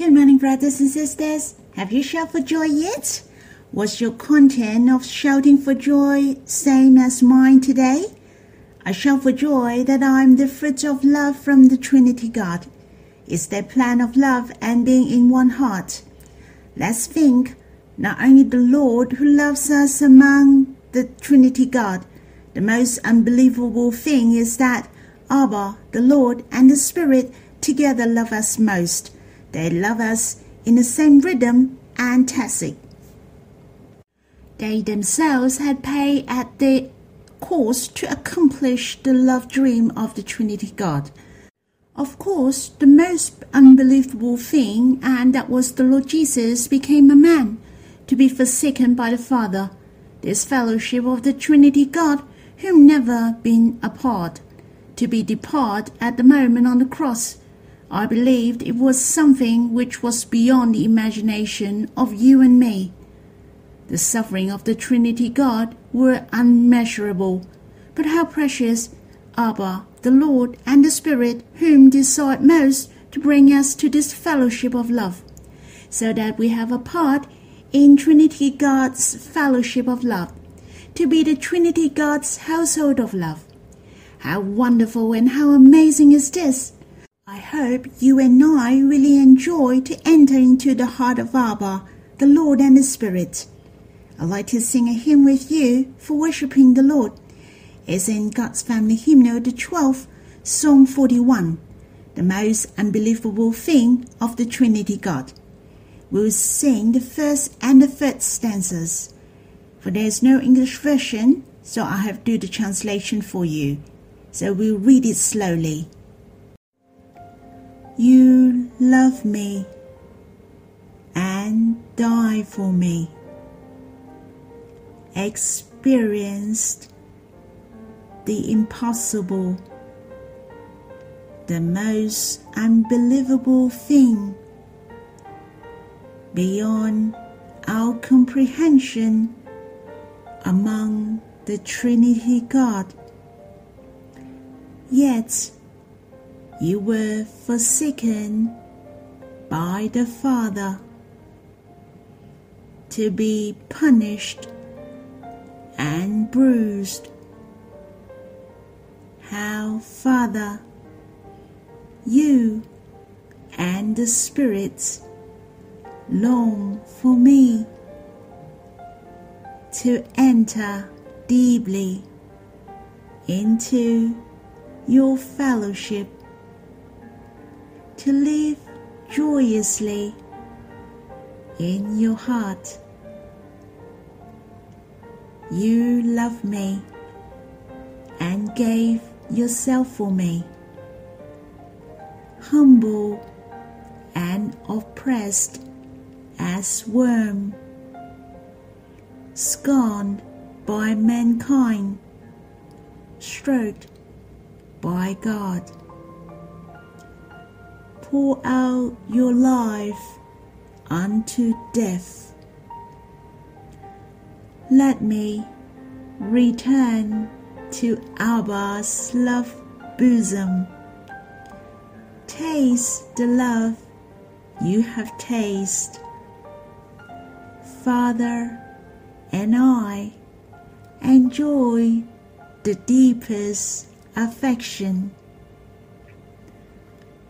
Good morning, brothers and sisters. Have you shouted for joy yet? Was your content of shouting for joy same as mine today? I shout for joy that I am the fruit of love from the Trinity God. It's their plan of love and being in one heart. Let's think not only the Lord who loves us among the Trinity God. The most unbelievable thing is that Abba, the Lord, and the Spirit together love us most. They love us in the same rhythm and tacit. They themselves had paid at the cost to accomplish the love dream of the Trinity God. Of course, the most unbelievable thing, and that was the Lord Jesus became a man to be forsaken by the Father. This fellowship of the Trinity God, whom never been apart, to be depart at the moment on the cross. I believed it was something which was beyond the imagination of you and me. The suffering of the Trinity God were unmeasurable, but how precious Abba, the Lord, and the Spirit, whom desired most to bring us to this fellowship of love, so that we have a part in Trinity God's fellowship of love, to be the Trinity God's household of love. How wonderful and how amazing is this! I hope you and I really enjoy to enter into the heart of Abba, the Lord and the Spirit. I'd like to sing a hymn with you for worshiping the Lord. It's in God's Family Hymnal, the 12th, Psalm 41, the most unbelievable thing of the Trinity God. We'll sing the first and the third stanzas. For there's no English version, so I have to do the translation for you. So we'll read it slowly. You love me and die for me experienced the impossible, the most unbelievable thing beyond our comprehension among the Trinity God. Yet you were forsaken by the Father to be punished and bruised. How, Father, you and the spirits long for me to enter deeply into your fellowship, to live joyously in your heart. You love me and gave yourself for me. Humble and oppressed as worm, scorned by mankind, stroked by God. Pour out your life unto death let me return to Abba's love bosom. Taste the love you have tasted. Father and I enjoy the deepest affection.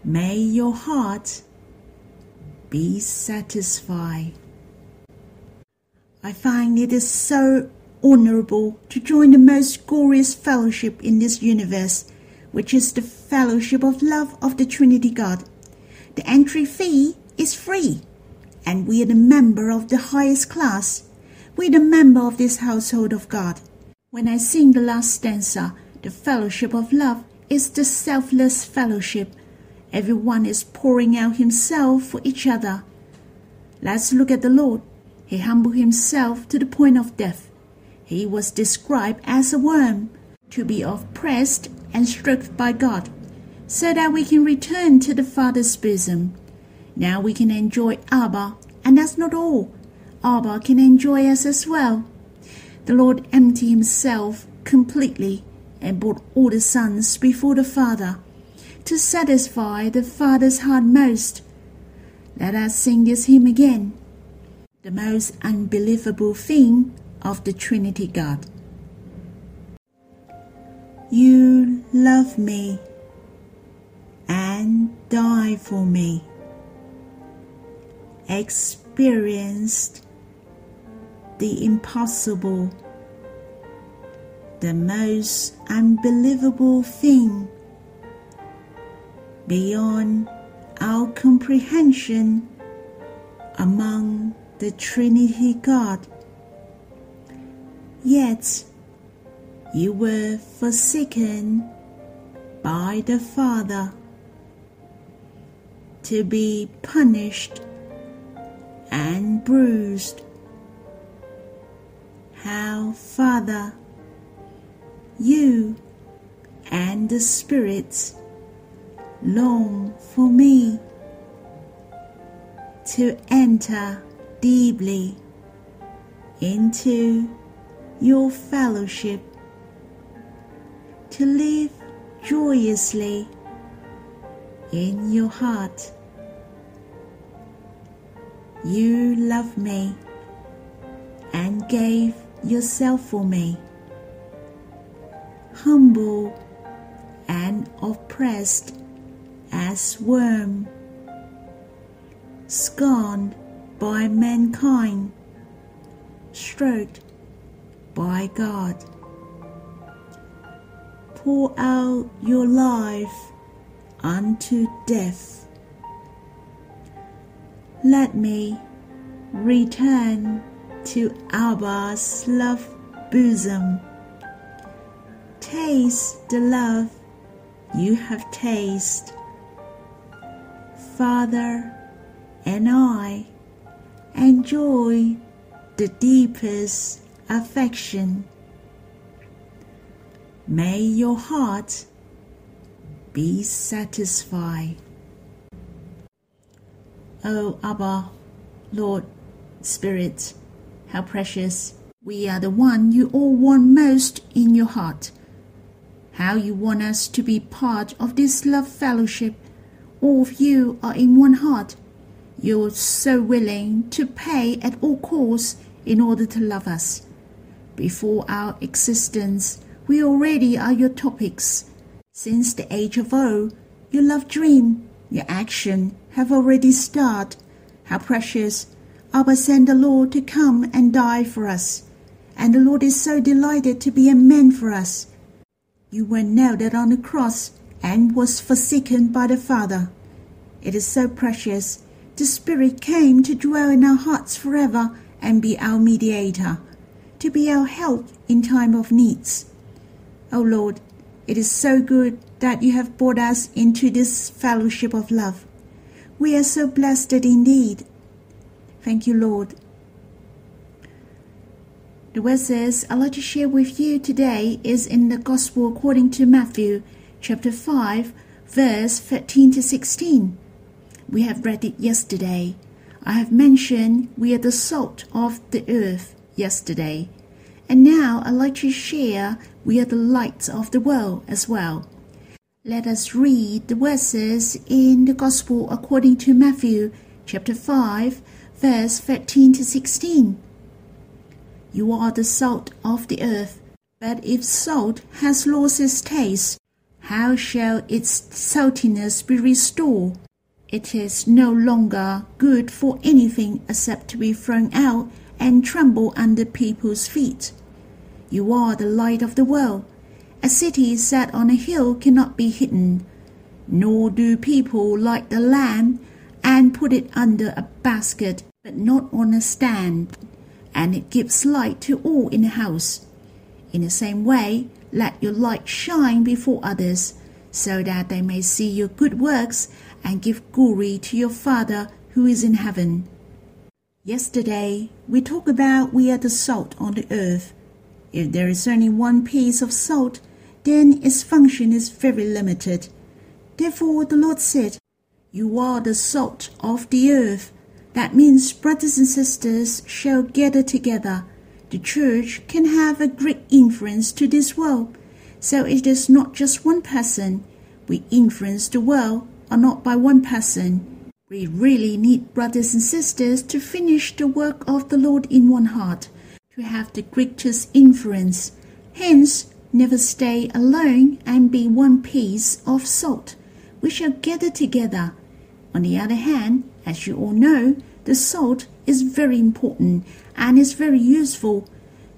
May your heart be satisfied. I find it is so honorable to join the most glorious fellowship in this universe, which is the fellowship of love of the Trinity God. The entry fee is free, and we are the member of the highest class. We are the member of this household of God. When I sing the last stanza, the fellowship of love is the selfless fellowship. Everyone is pouring out himself for each other. Let's look at the Lord he humbled himself to the point of death. He was described as a worm, to be oppressed and struck by God, so that we can return to the Father's bosom. Now we can enjoy Abba, and that's not all. Abba can enjoy us as well. The Lord emptied himself completely and brought all the sons before the Father to satisfy the Father's heart most. Let us sing this hymn again. The most unbelievable thing of the Trinity God. You love me and die for me. Experienced the impossible, the most unbelievable thing beyond our comprehension among the Trinity God. Yet you were forsaken by the Father to be punished and bruised. How, Father, you and the spirits long for me to enter deeply into your fellowship, to live joyously in your heart. You love me and gave yourself for me. Humble and oppressed as worm, scorned by mankind, stroked by God. Pour out your life unto death. Let me return to Abba's love bosom. Taste the love you have tasted. Father and I enjoy the deepest affection. May your heart be satisfied. O oh, Abba, Lord, Spirit, how precious we are the one you all want most in your heart. How you want us to be part of this love fellowship. All of you are in one heart. You're so willing to pay at all costs in order to love us. Before our existence, we already are your topics. Since the age of old, your love dream, your action have already started. How precious! Abba sent the Lord to come and die for us. And the Lord is so delighted to be a man for us. You were nailed on the cross and was forsaken by the Father. It is so precious the Spirit came to dwell in our hearts forever and be our mediator, to be our help in time of needs. O oh Lord, it is so good that you have brought us into this fellowship of love. We are so blessed indeed. Thank you, Lord. The verses I'd like to share with you today is in the Gospel according to Matthew, chapter 5, verse 13 to 16. We have read it yesterday. I have mentioned we are the salt of the earth yesterday. And now I'd like to share we are the light of the world as well. Let us read the verses in the Gospel according to Matthew chapter 5, verse 13 to 16. You are the salt of the earth, but if salt has lost its taste, how shall its saltiness be restored? It is no longer good for anything except to be thrown out and tremble under people's feet. You are the light of the world. A city set on a hill cannot be hidden, nor do people light the lamp and put it under a basket, but not on a stand, and it gives light to all in the house. In the same way, let your light shine before others, so that they may see your good works and give glory to your Father who is in heaven. Yesterday, we talked about we are the salt on the earth. If there is only one piece of salt, then its function is very limited. Therefore, the Lord said, You are the salt of the earth. That means brothers and sisters shall gather together. The church can have a great influence to this world. So it is not just one person. We influence the world are not by one person. We really need brothers and sisters to finish the work of the Lord in one heart, to have the greatest influence. Hence, never stay alone and be one piece of salt. We shall gather together. On the other hand, as you all know, the salt is very important and is very useful.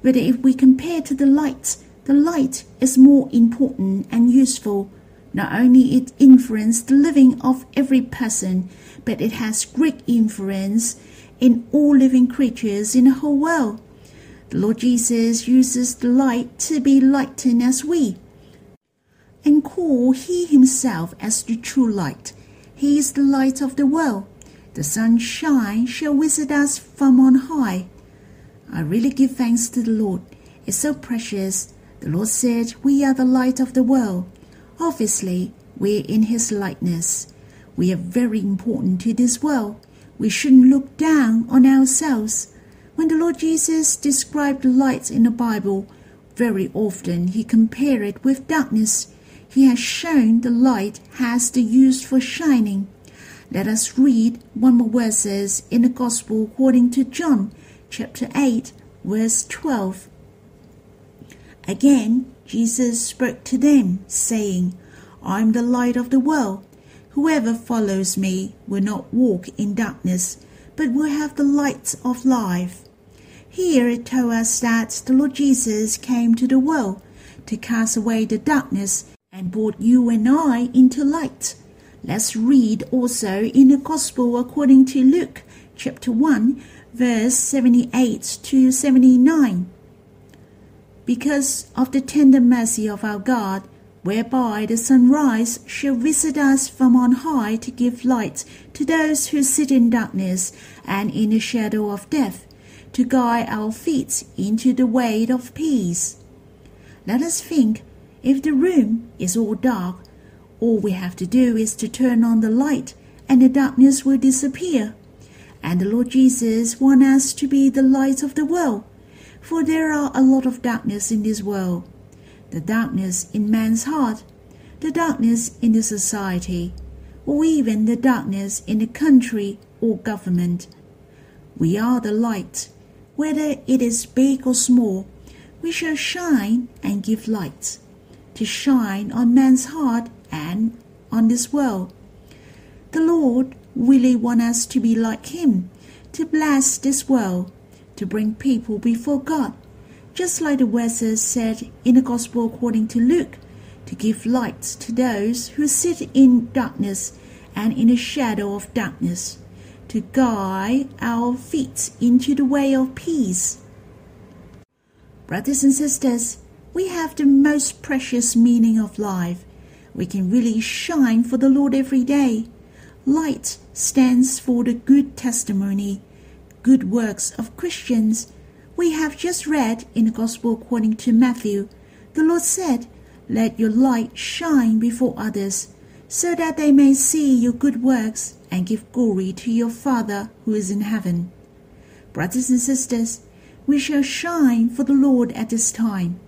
But if we compare to the light, the light is more important and useful. Not only it influences the living of every person, but it has great influence in all living creatures in the whole world. The Lord Jesus uses the light to be lightened as we, and call He Himself as the true light. He is the light of the world. The sunshine shall visit us from on high. I really give thanks to the Lord. It's so precious. The Lord said, We are the light of the world. Obviously, we're in His likeness. We are very important to this world. We shouldn't look down on ourselves. When the Lord Jesus described light in the Bible, very often he compared it with darkness. He has shown the light has the use for shining. Let us read one more verses in the Gospel according to John, chapter 8, verse 12. Again, Jesus spoke to them, saying, I am the light of the world. Whoever follows me will not walk in darkness, but will have the light of life. Here it tells us that the Lord Jesus came to the world to cast away the darkness and brought you and I into light. Let's read also in the Gospel according to Luke chapter 1, verse 78 to 79. Because of the tender mercy of our God, whereby the sunrise shall visit us from on high to give light to those who sit in darkness and in the shadow of death, to guide our feet into the way of peace. Let us think if the room is all dark, all we have to do is to turn on the light and the darkness will disappear. And the Lord Jesus wants us to be the light of the world, for there are a lot of darkness in this world. The darkness in man's heart, the darkness in the society, or even the darkness in the country or government. We are the light. Whether it is big or small, we shall shine and give light. To shine on man's heart and on this world. The Lord really wants us to be like Him, to bless this world, to bring people before God, just like the verses said in the Gospel according to Luke, to give light to those who sit in darkness and in the shadow of darkness, to guide our feet into the way of peace. Brothers and sisters, we have the most precious meaning of life we can really shine for the Lord every day. Light stands for the good testimony, good works of Christians. We have just read in the Gospel according to Matthew, the Lord said, Let your light shine before others, so that they may see your good works and give glory to your Father who is in heaven. Brothers and sisters, we shall shine for the Lord at this time.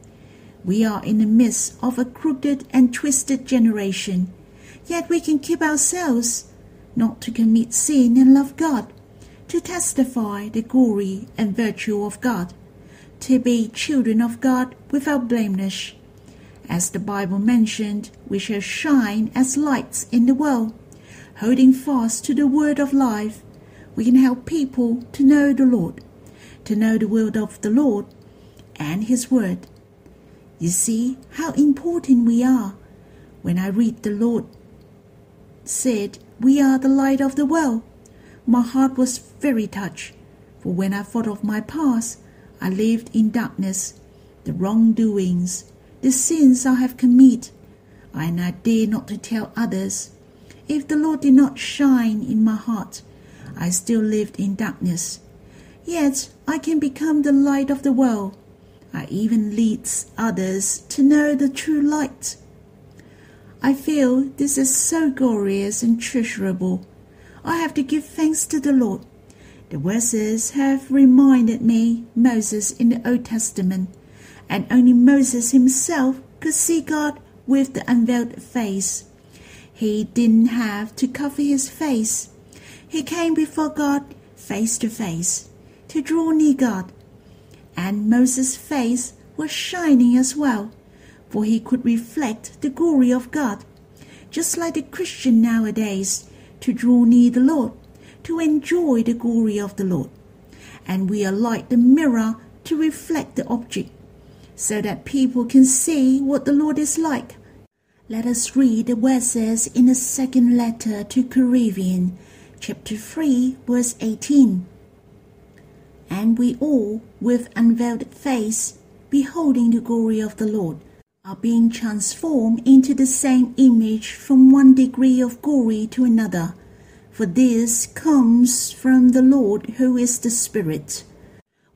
We are in the midst of a crooked and twisted generation, yet we can keep ourselves not to commit sin and love God, to testify the glory and virtue of God, to be children of God without blameless. As the Bible mentioned, we shall shine as lights in the world, holding fast to the word of life. We can help people to know the Lord, to know the word of the Lord and His word you see how important we are. When I read the Lord said, We are the light of the world, my heart was very touched. For when I thought of my past, I lived in darkness, the wrongdoings, the sins I have committed, and I dare not to tell others. If the Lord did not shine in my heart, I still lived in darkness. Yet I can become the light of the world I even leads others to know the true light. I feel this is so glorious and treasurable. I have to give thanks to the Lord. The verses have reminded me Moses in the Old Testament, and only Moses himself could see God with the unveiled face. He didn't have to cover his face. He came before God face to face to draw near God. And Moses' face was shining as well, for he could reflect the glory of God, just like the Christian nowadays, to draw near the Lord, to enjoy the glory of the Lord. And we are like the mirror to reflect the object, so that people can see what the Lord is like. Let us read the verses in the second letter to Corinthians, chapter 3, verse 18. And we all, with unveiled face, beholding the glory of the Lord, are being transformed into the same image from one degree of glory to another. For this comes from the Lord who is the Spirit.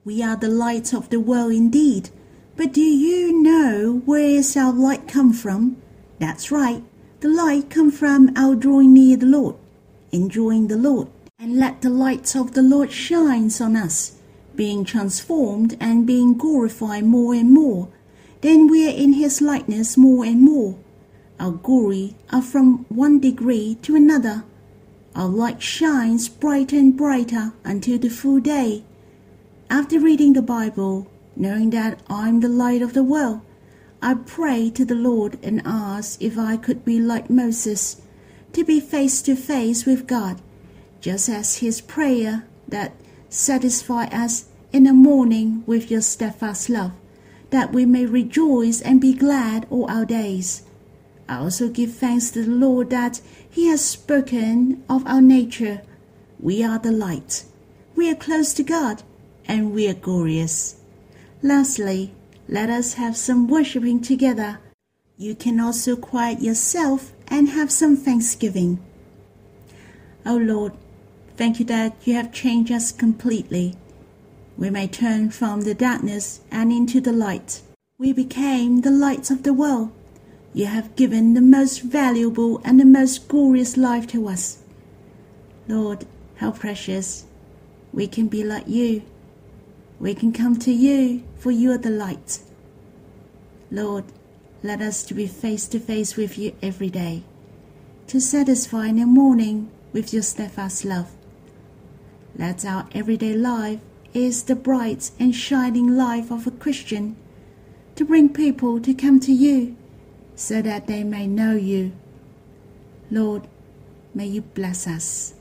We are the light of the world indeed, but do you know where is our light come from? That's right. The light come from our drawing near the Lord, enjoying the Lord, and let the light of the Lord shines on us, being transformed and being glorified more and more. Then we are in His likeness more and more. Our glory are from one degree to another. Our light shines brighter and brighter until the full day. After reading the Bible, knowing that I'm the light of the world, I prayed to the Lord and asked if I could be like Moses, to be face to face with God, just as his prayer that satisfy us in the morning with your steadfast love, that we may rejoice and be glad all our days. I also give thanks to the Lord that He has spoken of our nature. We are the light, we are close to God, and we are glorious. Lastly, let us have some worshiping together. You can also quiet yourself and have some thanksgiving. O oh Lord, thank you that you have changed us completely. We may turn from the darkness and into the light. We became the lights of the world. You have given the most valuable and the most glorious life to us. Lord, how precious. We can be like you. We can come to you, for you are the light. Lord, let us to be face to face with you every day, to satisfy in the morning with your steadfast love. Let our everyday life is the bright and shining life of a Christian, to bring people to come to you, so that they may know you. Lord, may you bless us.